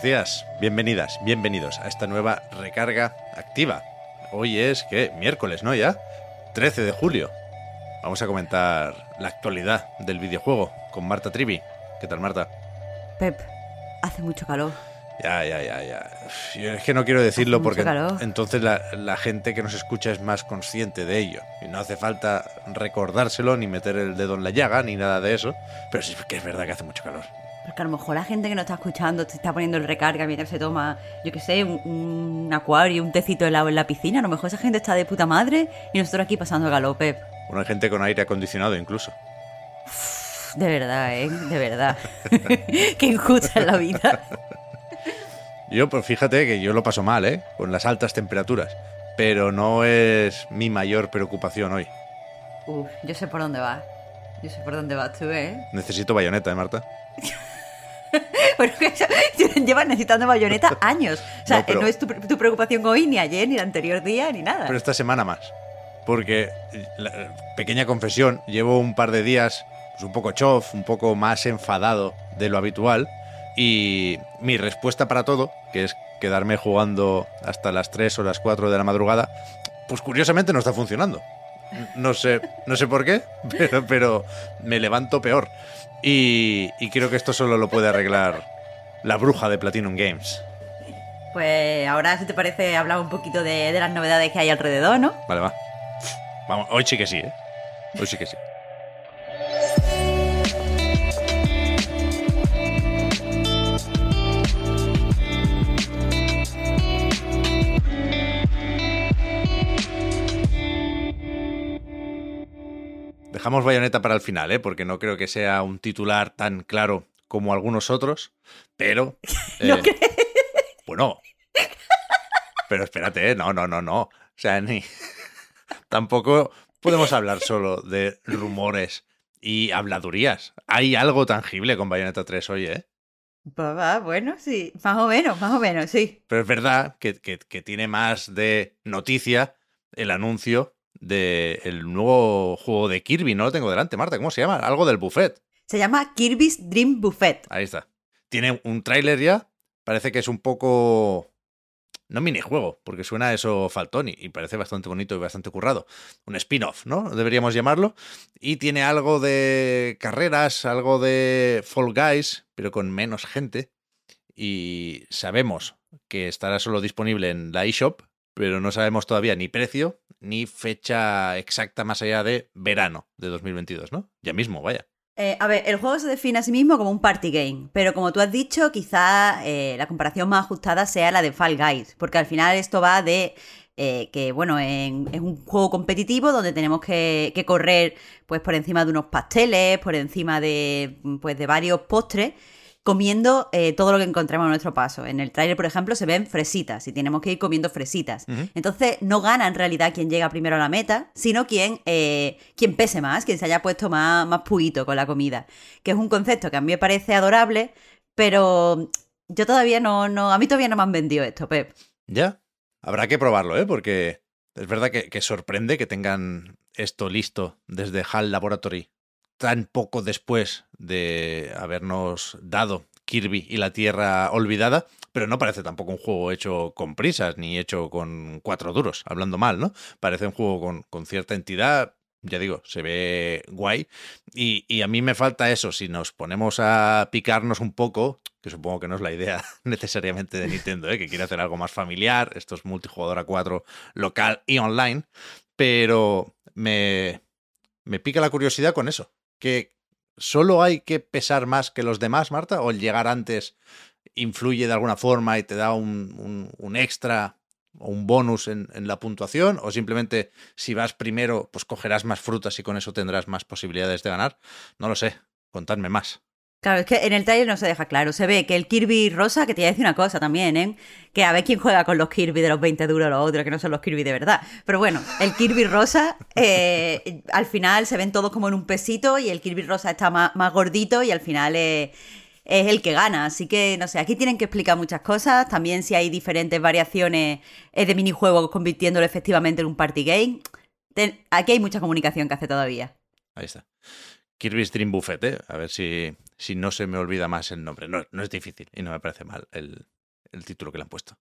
Buenos días, bienvenidas, bienvenidos a esta nueva recarga activa. Hoy es que miércoles, ¿no? Ya 13 de julio. Vamos a comentar la actualidad del videojuego con Marta Trivi. ¿Qué tal, Marta? Pep, hace mucho calor. Ya, ya, ya, ya. Yo es que no quiero decirlo Hace porque entonces la, la gente que nos escucha es más consciente de ello. Y no hace falta recordárselo, ni meter el dedo en la llaga, ni nada de eso. Pero sí que es verdad que hace mucho calor. Porque a lo mejor la gente que nos está escuchando te está poniendo el recarga mientras se toma, yo qué sé, un, un acuario, un tecito helado en la piscina. A lo mejor esa gente está de puta madre y nosotros aquí pasando calor, Pep. Bueno, hay gente con aire acondicionado incluso. De verdad, ¿eh? De verdad. Qué injusta es la vida. Yo, pues fíjate que yo lo paso mal, ¿eh? Con las altas temperaturas. Pero no es mi mayor preocupación hoy. Uf, yo sé por dónde vas. Yo sé por dónde vas tú, ¿eh? Necesito bayoneta, ¿eh, Marta? Eso- llevas necesitando bayoneta años. O sea, No, pero- no es tu, tu preocupación hoy, ni ayer, ni el anterior día, ni nada. Pero esta semana más. Porque, la- pequeña confesión, llevo un par de días pues, un poco chof, un poco más enfadado de lo habitual. Y mi respuesta para todo, que es quedarme jugando hasta las 3 o las 4 de la madrugada, pues curiosamente no está funcionando. No sé, no sé por qué, pero, pero me levanto peor. Y, y creo que esto solo lo puede arreglar la bruja de Platinum Games. Pues ahora, si te parece, hablar un poquito de, de las novedades que hay alrededor, ¿no? Vale, va. Vamos, hoy sí que sí, ¿eh? Hoy sí que sí. Dejamos bayoneta para el final, ¿eh? Porque no creo que sea un titular tan claro como algunos otros, pero... ¿No eh, bueno. Pero espérate, ¿eh? no, no, no, no. O sea, ni... Tampoco podemos hablar solo de rumores y habladurías. Hay algo tangible con Bayonetta 3 hoy, ¿eh? Pues va, bueno, sí, más o menos, más o menos, sí. Pero es verdad que, que- que tiene más de noticia el anuncio del nuevo juego de Kirby. No lo tengo delante, Marta. ¿Cómo se llama? Algo del buffet. Se llama Kirby's Dream Buffet. Ahí está. Tiene un tráiler ya. Parece que es un poco... No minijuego, porque suena a eso faltón y, y parece bastante bonito y bastante currado. Un spin-off, ¿no? Deberíamos llamarlo. Y tiene algo de carreras, algo de Fall Guys, pero con menos gente. Y sabemos que estará solo disponible en la eShop, pero no sabemos todavía ni precio ni fecha exacta más allá de verano de 2022, ¿no? Ya mismo, vaya. Eh, a ver, el juego se define a sí mismo como un party game, pero como tú has dicho, quizá eh, la comparación más ajustada sea la de Fall Guys, porque al final esto va de eh, que, bueno, en- es un juego competitivo donde tenemos que, que correr pues por encima de unos pasteles, por encima de, pues, de varios postres, comiendo eh, todo lo que encontremos a nuestro paso. En el tráiler, por ejemplo, se ven fresitas y tenemos que ir comiendo fresitas. Entonces, no gana en realidad quien llega primero a la meta, sino quien, eh, quien pese más, quien se haya puesto más, más puito con la comida. Que es un concepto que a mí me parece adorable, pero yo todavía no, no, a mí todavía no me han vendido esto, Pep. Ya. Habrá que probarlo, ¿eh? Porque es verdad que, que sorprende que tengan esto listo desde HAL Laboratory tan poco después de habernos dado Kirby y la Tierra Olvidada, pero no parece tampoco un juego hecho con prisas ni hecho con cuatro duros, hablando mal, ¿no? Parece un juego con, con cierta entidad, ya digo, se ve guay. Y, y a mí me falta eso, si nos ponemos a picarnos un poco, que supongo que no es la idea necesariamente de Nintendo, ¿eh? que quiere hacer algo más familiar, esto es multijugador a 4 local y online, pero me, me pica la curiosidad con eso, que solo hay que pesar más que los demás, Marta, o el llegar antes influye de alguna forma y te da un, un- extra o un bonus en, en, la puntuación, o simplemente si vas primero, pues cogerás más frutas y con eso tendrás más posibilidades de ganar. No lo sé, contadme más. Claro, es que en el trailer no se deja claro. Se ve que el Kirby rosa, que te voy a decir una cosa también, ¿eh? Que a ver quién juega con los Kirby de los 20 duros los otros, que no son los Kirby de verdad. Pero bueno, el Kirby rosa, eh, al final se ven todos como en un pesito y el Kirby rosa está más, gordito y al final es, el que gana. Así que, no sé, aquí tienen que explicar muchas cosas. También si hay diferentes variaciones de minijuegos convirtiéndolo efectivamente en un party game. Aquí hay mucha comunicación que hace todavía. Ahí está. Kirby's Dream Buffet, ¿eh? a ver si, si no se me olvida más el nombre. No, no es difícil y no me parece mal el, el, título que le han puesto.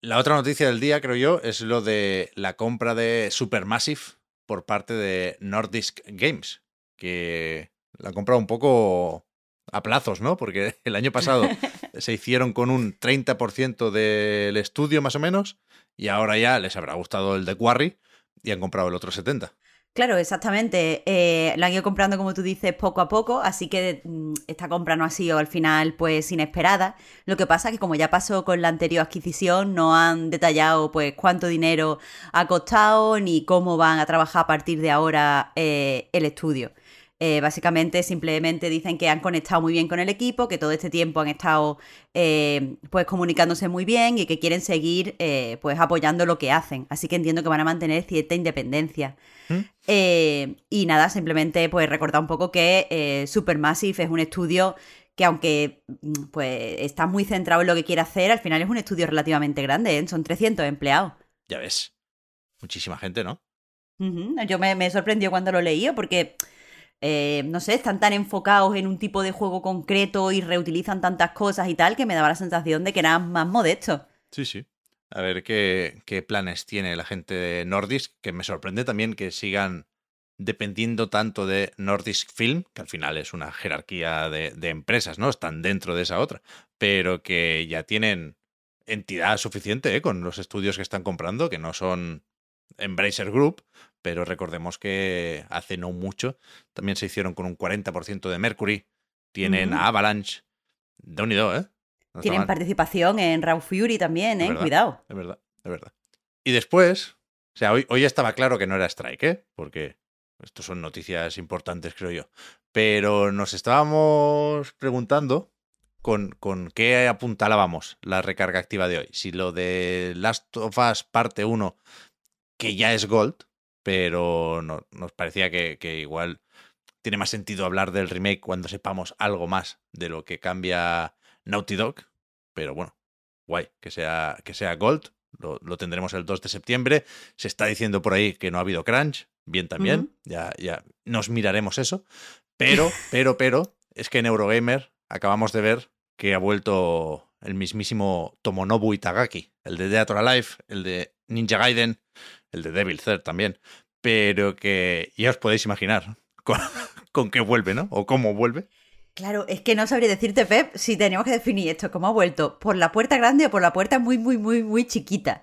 La otra noticia del día, creo yo, es lo de la compra de Supermassive por parte de Nordisk Games, que la han comprado un poco a plazos, ¿no? Porque el año pasado se hicieron con un 30% del estudio más o menos y ahora ya les habrá gustado el de Quarry y han comprado el otro 70%. Claro, exactamente. Eh, lo han ido comprando, como tú dices, poco a poco, así que mm, esta compra no ha sido al final pues inesperada. Lo que pasa es que como ya pasó con la anterior adquisición, no han detallado pues cuánto dinero ha costado ni cómo van a trabajar a partir de ahora eh, el estudio. Eh, básicamente simplemente dicen que han conectado muy bien con el equipo, que todo este tiempo han estado eh, pues comunicándose muy bien y que quieren seguir eh, pues apoyando lo que hacen. Así que entiendo que van a mantener cierta independencia. ¿Mm? y nada, simplemente pues recordar un poco que Supermassive es un estudio que aunque mm, pues está muy centrado en lo que quiere hacer, al final es un estudio relativamente grande, son 300 empleados. Ya ves, muchísima gente, ¿no? Yo me, me sorprendió cuando lo leí porque eh, no sé, están tan enfocados en un tipo de juego concreto y reutilizan tantas cosas y tal, que me daba la sensación de que eran más modestos. Sí, sí. A ver qué, qué planes tiene la gente de Nordisk, que me sorprende también que sigan dependiendo tanto de Nordisk Film, que al final es una jerarquía de, empresas, ¿no? Están dentro de esa otra, pero que ya tienen entidad suficiente ¿eh? con los estudios que están comprando, que no son Embracer Group, pero recordemos que hace no mucho también se hicieron con un 40% de Mercury, tienen a Avalanche, de unido, ¿eh? tienen participación en Raw Fury también, ¿eh? Cuidado. Es verdad, es verdad. Y después, o sea, hoy, hoy estaba claro que no era Strike, ¿eh? Porque estos son noticias importantes, creo yo. Pero nos estábamos preguntando con, con qué apuntalábamos la recarga activa de hoy. Si lo de Last of Us parte 1 que ya es Gold, pero no, nos parecía que, que, igual tiene más sentido hablar del remake cuando sepamos algo más de lo que cambia Naughty Dog. Pero bueno, guay, que sea, que sea Gold. Lo, lo, tendremos el 2 de septiembre. Se está diciendo por ahí que no ha habido crunch. Bien también. Uh -huh. Ya, ya nos miraremos eso. Pero, pero, pero, es que en Eurogamer acabamos de ver que ha vuelto el mismísimo Tomonobu Itagaki, el de Dead or Alive, el de Ninja Gaiden, el de Devil Third también, pero que ya os podéis imaginar con, qué vuelve, ¿no? O cómo vuelve. Claro, es que no sabría decirte, Pep, si tenemos que definir esto, cómo ha vuelto, por la puerta grande o por la puerta muy, muy, muy, muy chiquita.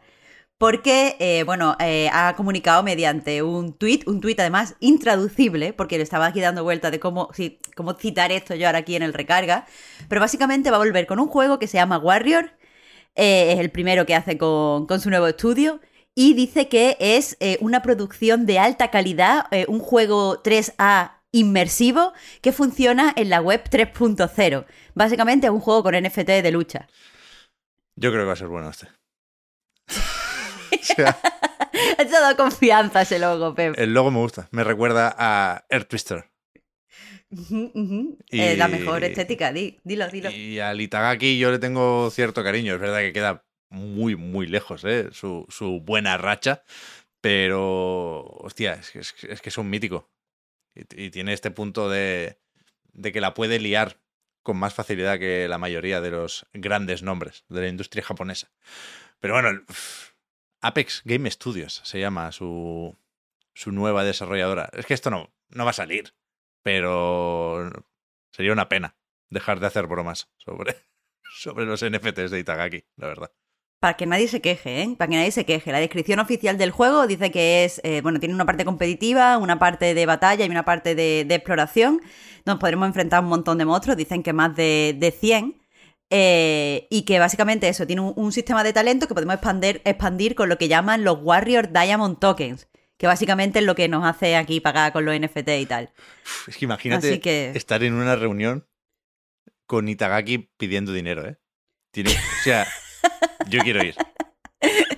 Porque, eh, bueno, eh, ha comunicado mediante un tuit, un tuit además intraducible, porque le estaba aquí dando vuelta de cómo, cómo citar esto yo ahora aquí en el recarga, pero básicamente va a volver con un juego que se llama Warrior, eh, es el primero que hace con, con su nuevo estudio, y dice que es eh, una producción de alta calidad, eh, un juego 3A inmersivo que funciona en la web 3.0. Básicamente es un juego con NFT de lucha. Yo creo que va a ser bueno este. o sea, ha dado confianza ese logo, Pep. El logo me gusta. Me recuerda a Air Twister. Uh -huh, uh -huh. Y, eh, la mejor estética, di, dilo, dilo. Y al Itagaki yo le tengo cierto cariño. Es verdad que queda muy, muy lejos, ¿eh? Su, su buena racha. Pero, hostia, es que es, es, que es un mítico. Y, y, tiene este punto de, de que la puede liar con más facilidad que la mayoría de los grandes nombres de la industria japonesa. Pero bueno, Apex Game Studios se llama su, su nueva desarrolladora. Es que esto no, no va a salir, pero sería una pena dejar de hacer bromas sobre, sobre los NFTs de Itagaki, la verdad para que nadie se queje, ¿eh? Para que nadie se queje. La descripción oficial del juego dice que es, eh, bueno, tiene una parte competitiva, una parte de batalla y una parte de, exploración. Nos podremos enfrentar a un montón de monstruos, dicen que más de, de 100. Eh, y que básicamente eso, tiene un, un sistema de talento que podemos expandir, expandir con lo que llaman los Warrior Diamond Tokens, que básicamente es lo que nos hace aquí pagar con los NFT y tal. Es que imagínate que- estar en una reunión con Itagaki pidiendo dinero, ¿eh? Tiene, o sea, yo quiero ir.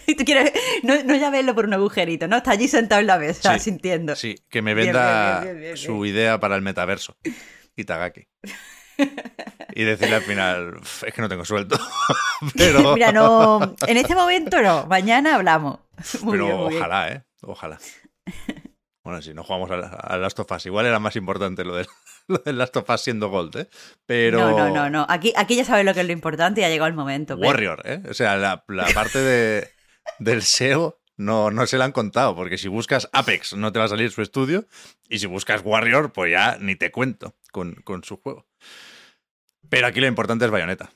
Y tú quieres, no, no ya verlo por un agujerito, ¿no? Está allí sentado en la mesa, Sí, sintiendo. Sí, que me venda bien, bien, bien, su idea para el metaverso. Itagaki. Y decirle al final, "Uf, es que no tengo sueldo. pero Mira, no, en este momento no, mañana hablamos. Muy pero ojalá, ¿eh? Ojalá. Bueno, si no jugamos a, a Last of Us, igual era más importante lo del, lo del Last of Us siendo Gold, ¿eh? Pero... No, no, no, no. Aquí, aquí ya sabes lo que es lo importante y ha llegado el momento. Warrior, ¿eh? O sea, la, la parte de, del SEO no, no se la han contado, porque si buscas Apex no te va a salir su estudio, y si buscas Warrior, pues ya ni te cuento con, con su juego. Pero aquí lo importante es Bayonetta.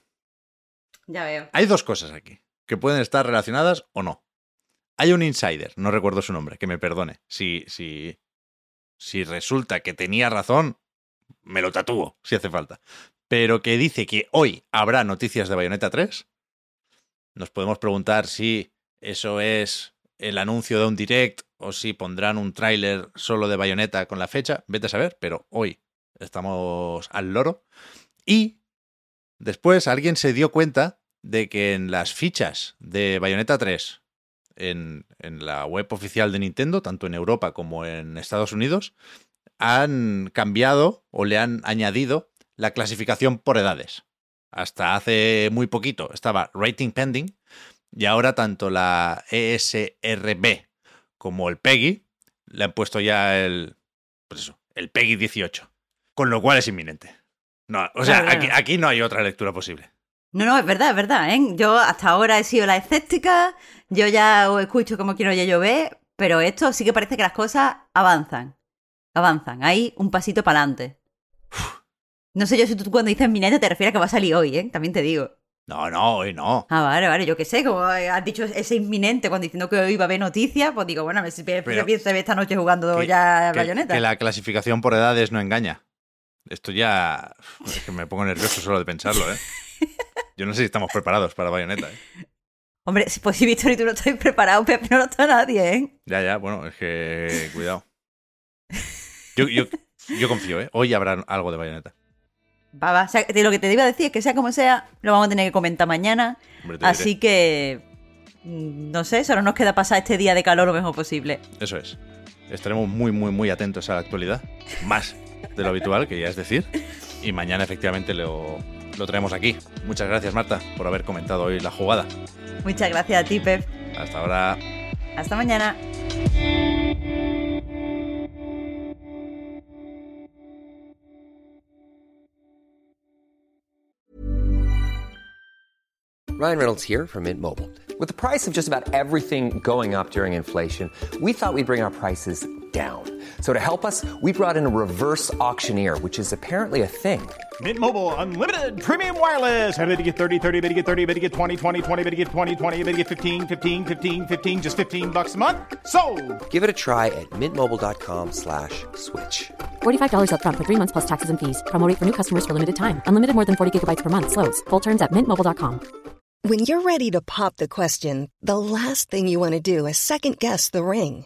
Ya veo. Hay dos cosas aquí, que pueden estar relacionadas o no. Hay un insider, no recuerdo su nombre, que me perdone. Si, si, si resulta que tenía razón, me lo tatúo, si hace falta. Pero que dice que hoy habrá noticias de Bayonetta 3. Nos podemos preguntar si eso es el anuncio de un direct o si pondrán un tráiler solo de Bayonetta con la fecha. Vete a saber, pero hoy estamos al loro. Y después alguien se dio cuenta de que en las fichas de Bayonetta 3 en, en la web oficial de Nintendo, tanto en Europa como en Estados Unidos, han cambiado o le han añadido la clasificación por edades. Hasta hace muy poquito estaba Rating Pending y ahora tanto la ESRB como el PEGI le han puesto ya el, pues eso, el PEGI 18. Con lo cual es inminente. No, o sea, aquí, aquí no hay otra lectura posible. No, no, es verdad, es verdad, ¿eh? Yo hasta ahora he sido la escéptica, yo ya os escucho como quiero ya yo ver, pero esto sí que parece que las cosas avanzan. Avanzan. Hay un pasito para adelante. No sé yo si tú cuando dices minete te refieres a que va a salir hoy, ¿eh? También te digo. No, no, hoy no. Ah, vale, vale, yo qué sé, como has dicho ese inminente cuando diciendo que hoy va a haber noticias, pues digo, bueno, a ver si pienso esta noche jugando Que- ya que, bayoneta. que la clasificación por edades no engaña. Esto ya. Es que me pongo nervioso solo de pensarlo, ¿eh? Yo no sé si estamos preparados para Bayonetta, ¿eh? Hombre, si- pues si Víctor y tú no estáis preparados, Pepe no lo está nadie, ¿eh? Ya, ya, bueno, es que. Cuidado. Yo, yo, yo confío, ¿eh? Hoy habrá algo de Bayonetta. Va, va, o sea, lo que te iba a decir es que sea como sea, lo vamos a tener que comentar mañana. Hombre, te diré. Así que. mm, No sé, solo nos queda pasar este día de calor lo mejor posible. Eso es. Estaremos muy, muy, muy atentos a la actualidad. Más de lo habitual, que ya es decir. Y mañana, efectivamente, lo, lo traemos aquí. Muchas gracias, Marta, por haber comentado hoy la jugada. Muchas gracias a ti, Pep. Hasta ahora. Hasta mañana. Ryan Reynolds here from Mint Mobile. With the price of just about everything going up during inflation, we thought we'd bring our prices down. So to help us, we brought in a reverse auctioneer, which is apparently a thing. Mint Mobile unlimited premium wireless. Ready to get 30, 30, bit to get 30, bit to get 20, 20, 20, bit to get 20, 20, bit to get 15, 15, 15, 15 just 15 bucks a month. So, Give it a try at mintmobile.com slash switch. $45 upfront for three months plus taxes and fees. Promo rate for new customers for limited time. Unlimited more than 40 gigabytes per month. Slows. Full terms at mintmobile.com. When you're ready to pop the question, the last thing you want to do is second guess the ring.